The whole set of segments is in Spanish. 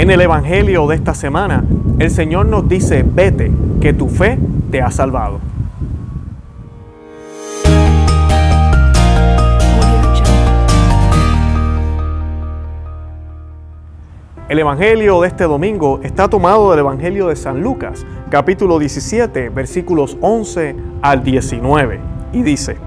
En el Evangelio de esta semana, el Señor nos dice, vete, que tu fe te ha salvado. El Evangelio de este domingo está tomado del Evangelio de San Lucas, capítulo 17, versículos 11 al 19, y dice,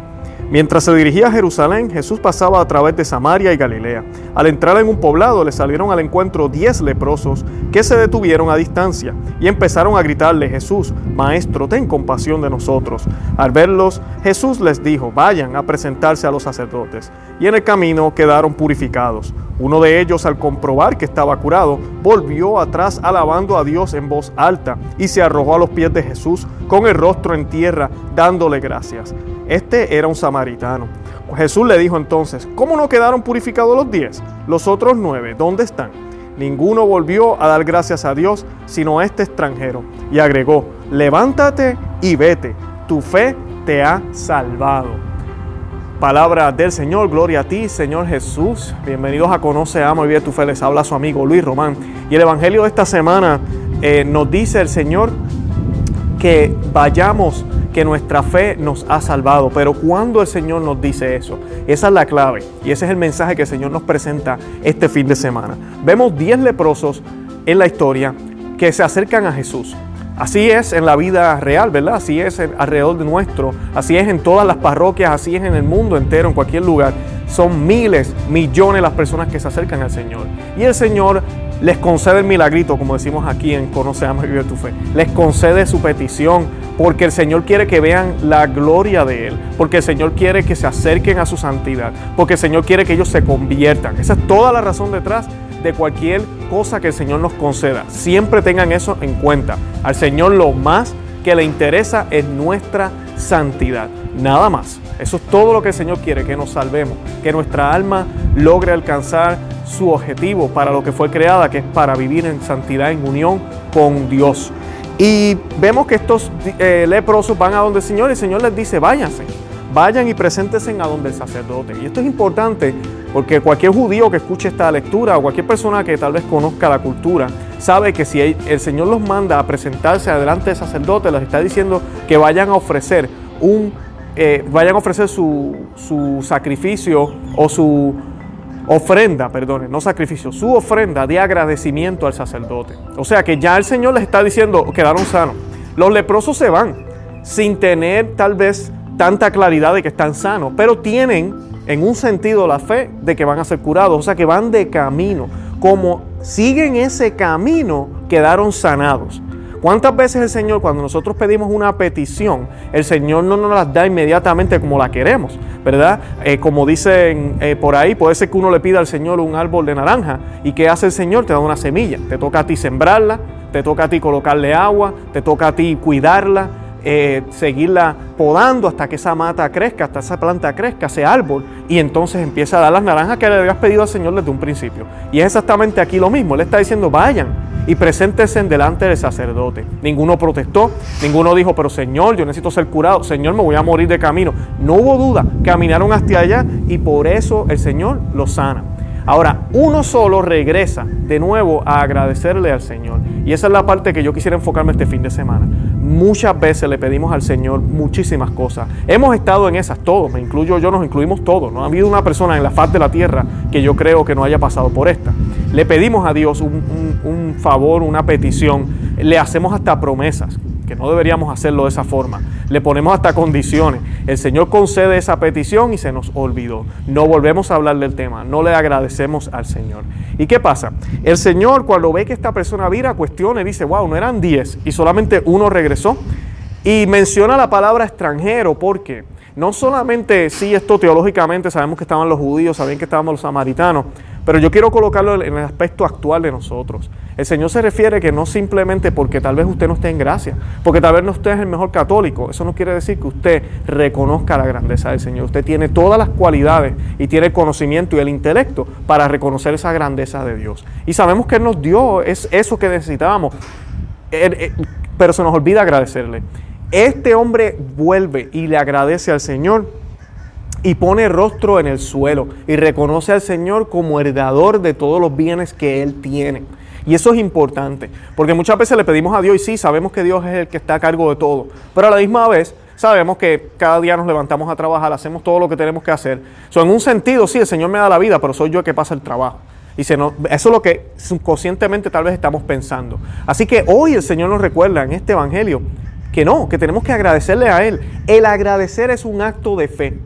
Mientras se dirigía a Jerusalén, Jesús pasaba a través de Samaria y Galilea. Al entrar en un poblado le salieron al encuentro diez leprosos que se detuvieron a distancia y empezaron a gritarle, Jesús, Maestro, ten compasión de nosotros. Al verlos, Jesús les dijo, vayan a presentarse a los sacerdotes. Y en el camino quedaron purificados. Uno de ellos, al comprobar que estaba curado, volvió atrás alabando a Dios en voz alta y se arrojó a los pies de Jesús con el rostro en tierra, dándole gracias. Este era un samaritano. Jesús le dijo entonces, ¿cómo no quedaron purificados los diez? Los otros nueve, ¿dónde están? Ninguno volvió a dar gracias a Dios, sino este extranjero. Y agregó, levántate y vete, tu fe te ha salvado. Palabra del Señor, gloria a ti, Señor Jesús. Bienvenidos a Conoce, Amo y Vive tu Fe. Les habla su amigo Luis Román. Y el Evangelio de esta semana eh, nos dice el Señor que vayamos que nuestra fe nos ha salvado. Pero cuando el Señor nos dice eso, esa es la clave y ese es el mensaje que el Señor nos presenta este fin de semana. Vemos 10 leprosos en la historia que se acercan a Jesús. Así es en la vida real, ¿verdad? Así es alrededor de nuestro, así es en todas las parroquias, así es en el mundo entero, en cualquier lugar. Son miles, millones las personas que se acercan al Señor. Y el Señor les concede el milagrito, como decimos aquí en Conoce, Ama y Vive tu Fe. Les concede su petición porque el Señor quiere que vean la gloria de Él, porque el Señor quiere que se acerquen a su santidad, porque el Señor quiere que ellos se conviertan. Esa es toda la razón detrás de cualquier cosa que el Señor nos conceda. Siempre tengan eso en cuenta. Al Señor lo más que le interesa es nuestra santidad. Nada más. Eso es todo lo que el Señor quiere, que nos salvemos, que nuestra alma logre alcanzar su objetivo para lo que fue creada, que es para vivir en santidad, en unión con Dios. Y vemos que estos eh, leprosos van a donde el Señor y el Señor les dice, váyanse, vayan y preséntense a donde el sacerdote. Y esto es importante porque cualquier judío que escuche esta lectura o cualquier persona que tal vez conozca la cultura, sabe que si el Señor los manda a presentarse adelante del sacerdote, les está diciendo que vayan a ofrecer un, eh, vayan a ofrecer su, su sacrificio o su ofrenda, perdone, no sacrificio, su ofrenda de agradecimiento al sacerdote. O sea que ya el Señor les está diciendo, quedaron sanos. Los leprosos se van sin tener tal vez tanta claridad de que están sanos, pero tienen en un sentido la fe de que van a ser curados, o sea que van de camino. Como siguen ese camino, quedaron sanados. ¿Cuántas veces el Señor, cuando nosotros pedimos una petición, el Señor no nos las da inmediatamente como la queremos? ¿Verdad? Eh, como dicen eh, por ahí, puede ser que uno le pida al Señor un árbol de naranja y ¿qué hace el Señor? Te da una semilla. Te toca a ti sembrarla, te toca a ti colocarle agua, te toca a ti cuidarla, eh, seguirla podando hasta que esa mata crezca, hasta esa planta crezca, ese árbol, y entonces empieza a dar las naranjas que le habías pedido al Señor desde un principio. Y es exactamente aquí lo mismo. Él está diciendo, vayan, y preséntense delante del sacerdote. Ninguno protestó, ninguno dijo, pero Señor, yo necesito ser curado, Señor, me voy a morir de camino. No hubo duda, caminaron hasta allá y por eso el Señor los sana. Ahora, uno solo regresa de nuevo a agradecerle al Señor. Y esa es la parte que yo quisiera enfocarme este fin de semana. Muchas veces le pedimos al Señor muchísimas cosas. Hemos estado en esas, todos, me incluyo yo, nos incluimos todos. No ha habido una persona en la faz de la tierra que yo creo que no haya pasado por esta. Le pedimos a Dios un, favor, una petición, le hacemos hasta promesas, que no deberíamos hacerlo de esa forma. Le ponemos hasta condiciones. El Señor concede esa petición y se nos olvidó. No volvemos a hablar del tema, no le agradecemos al Señor. ¿Y qué pasa? El Señor cuando ve que esta persona vira, cuestiona y dice, wow, no eran 10 y solamente uno regresó. Y menciona la palabra extranjero porque no solamente, sí, esto teológicamente sabemos que estaban los judíos, sabían que estaban los samaritanos, pero yo quiero colocarlo en el aspecto actual de nosotros. El Señor se refiere que no simplemente porque tal vez usted no esté en gracia, porque tal vez no usted es el mejor católico. Eso no quiere decir que usted reconozca la grandeza del Señor. Usted tiene todas las cualidades y tiene el conocimiento y el intelecto para reconocer esa grandeza de Dios. Y sabemos que Él nos dio es eso que necesitábamos, pero se nos olvida agradecerle. Este hombre vuelve y le agradece al Señor y pone rostro en el suelo y reconoce al Señor como heredador de todos los bienes que Él tiene. Y eso es importante, porque muchas veces le pedimos a Dios y sí, sabemos que Dios es el que está a cargo de todo, pero a la misma vez sabemos que cada día nos levantamos a trabajar, hacemos todo lo que tenemos que hacer. So, en un sentido, sí, el Señor me da la vida, pero soy yo el que pasa el trabajo. Y se eso es lo que subconscientemente tal vez estamos pensando. Así que hoy el Señor nos recuerda en este Evangelio que no, que tenemos que agradecerle a Él. El agradecer es un acto de fe.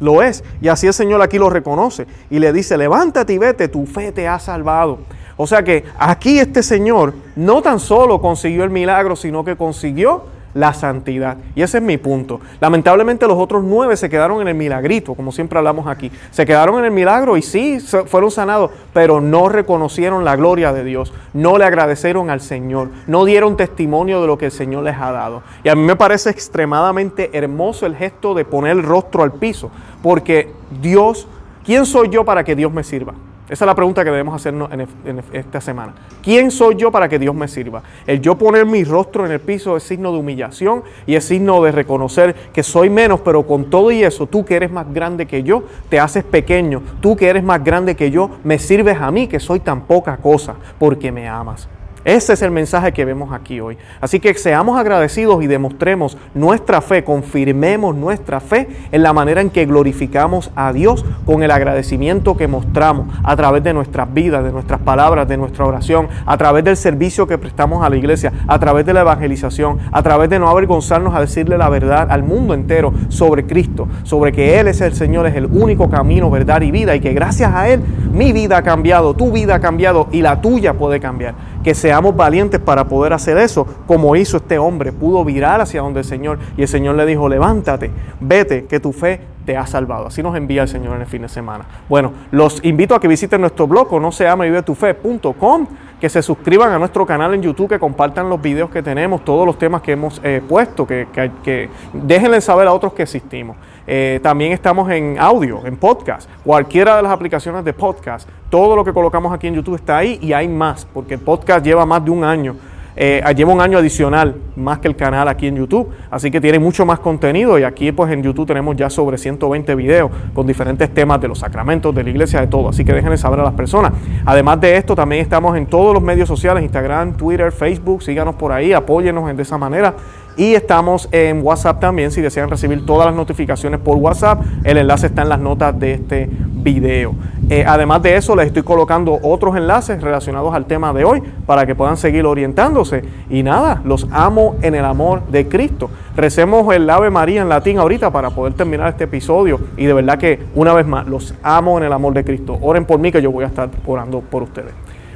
Lo es. Y así el Señor aquí lo reconoce. Y le dice, levántate y vete, tu fe te ha salvado. O sea que aquí este Señor no tan solo consiguió el milagro, sino que consiguió la santidad. Y ese es mi punto. Lamentablemente los otros nueve se quedaron en el milagrito, como siempre hablamos aquí. Se quedaron en el milagro y sí, fueron sanados, pero no reconocieron la gloria de Dios, no le agradecieron al Señor, no dieron testimonio de lo que el Señor les ha dado. Y a mí me parece extremadamente hermoso el gesto de poner el rostro al piso, porque Dios, ¿quién soy yo para que Dios me sirva? Esa es la pregunta que debemos hacernos en, esta semana. ¿Quién soy yo para que Dios me sirva? El yo poner mi rostro en el piso es signo de humillación y es signo de reconocer que soy menos, pero con todo y eso, tú que eres más grande que yo, te haces pequeño. Tú que eres más grande que yo, me sirves a mí que soy tan poca cosa porque me amas. Ese es el mensaje que vemos aquí hoy. Así que seamos agradecidos y demostremos nuestra fe, confirmemos nuestra fe en la manera en que glorificamos a Dios con el agradecimiento que mostramos a través de nuestras vidas, de nuestras palabras, de nuestra oración, a través del servicio que prestamos a la iglesia, a través de la evangelización, a través de no avergonzarnos a decirle la verdad al mundo entero sobre Cristo, sobre que Él es el Señor, es el único camino, verdad y vida y que gracias a Él mi vida ha cambiado, tu vida ha cambiado y la tuya puede cambiar que seamos valientes para poder hacer eso, como hizo este hombre, pudo virar hacia donde el Señor y el Señor le dijo, levántate, vete, que tu fe te ha salvado. Así nos envía el Señor en el fin de semana. Bueno, los invito a que visiten nuestro blog, no se llama fe.com que se suscriban a nuestro canal en YouTube, que compartan los videos que tenemos, todos los temas que hemos eh, puesto, que, que, que déjenle saber a otros que existimos. Eh, también estamos en audio, en podcast, cualquiera de las aplicaciones de podcast. Todo lo que colocamos aquí en YouTube está ahí y hay más, porque el podcast lleva más de un año. Eh, lleva un año adicional más que el canal aquí en YouTube, así que tiene mucho más contenido y aquí pues en YouTube tenemos ya sobre 120 videos con diferentes temas de los sacramentos, de la iglesia, de todo, así que déjenle saber a las personas. Además de esto, también estamos en todos los medios sociales, Instagram, Twitter, Facebook, síganos por ahí, apóyenos de esa manera. Y estamos en WhatsApp también si desean recibir todas las notificaciones por WhatsApp. El enlace está en las notas de este video. Eh, además de eso, les estoy colocando otros enlaces relacionados al tema de hoy para que puedan seguir orientándose. Y nada, los amo en el amor de Cristo. Recemos el Ave María en latín ahorita para poder terminar este episodio. Y de verdad que una vez más, los amo en el amor de Cristo. Oren por mí que yo voy a estar orando por ustedes.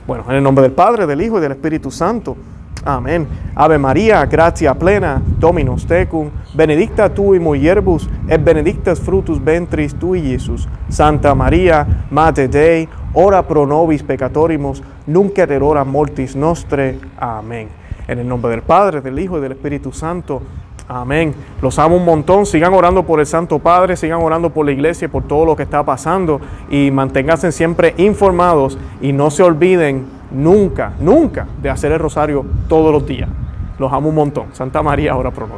Bueno, en el nombre del Padre, del Hijo y del Espíritu Santo. Amén. Ave María, gratia plena, Dominus tecum, benedicta tu in mulieribus, et benedictus frutus ventris tui, Jesús. Santa María, Mate Dei, ora pro nobis peccatorimus, nunc et mortis nostre. Amén. En el nombre del Padre, del Hijo y del Espíritu Santo. Amén. Los amo un montón. Sigan orando por el Santo Padre, sigan orando por la iglesia, por todo lo que está pasando y manténganse siempre informados y no se olviden nunca, nunca de hacer el rosario todos los días. Los amo un montón. Santa María, ahora pro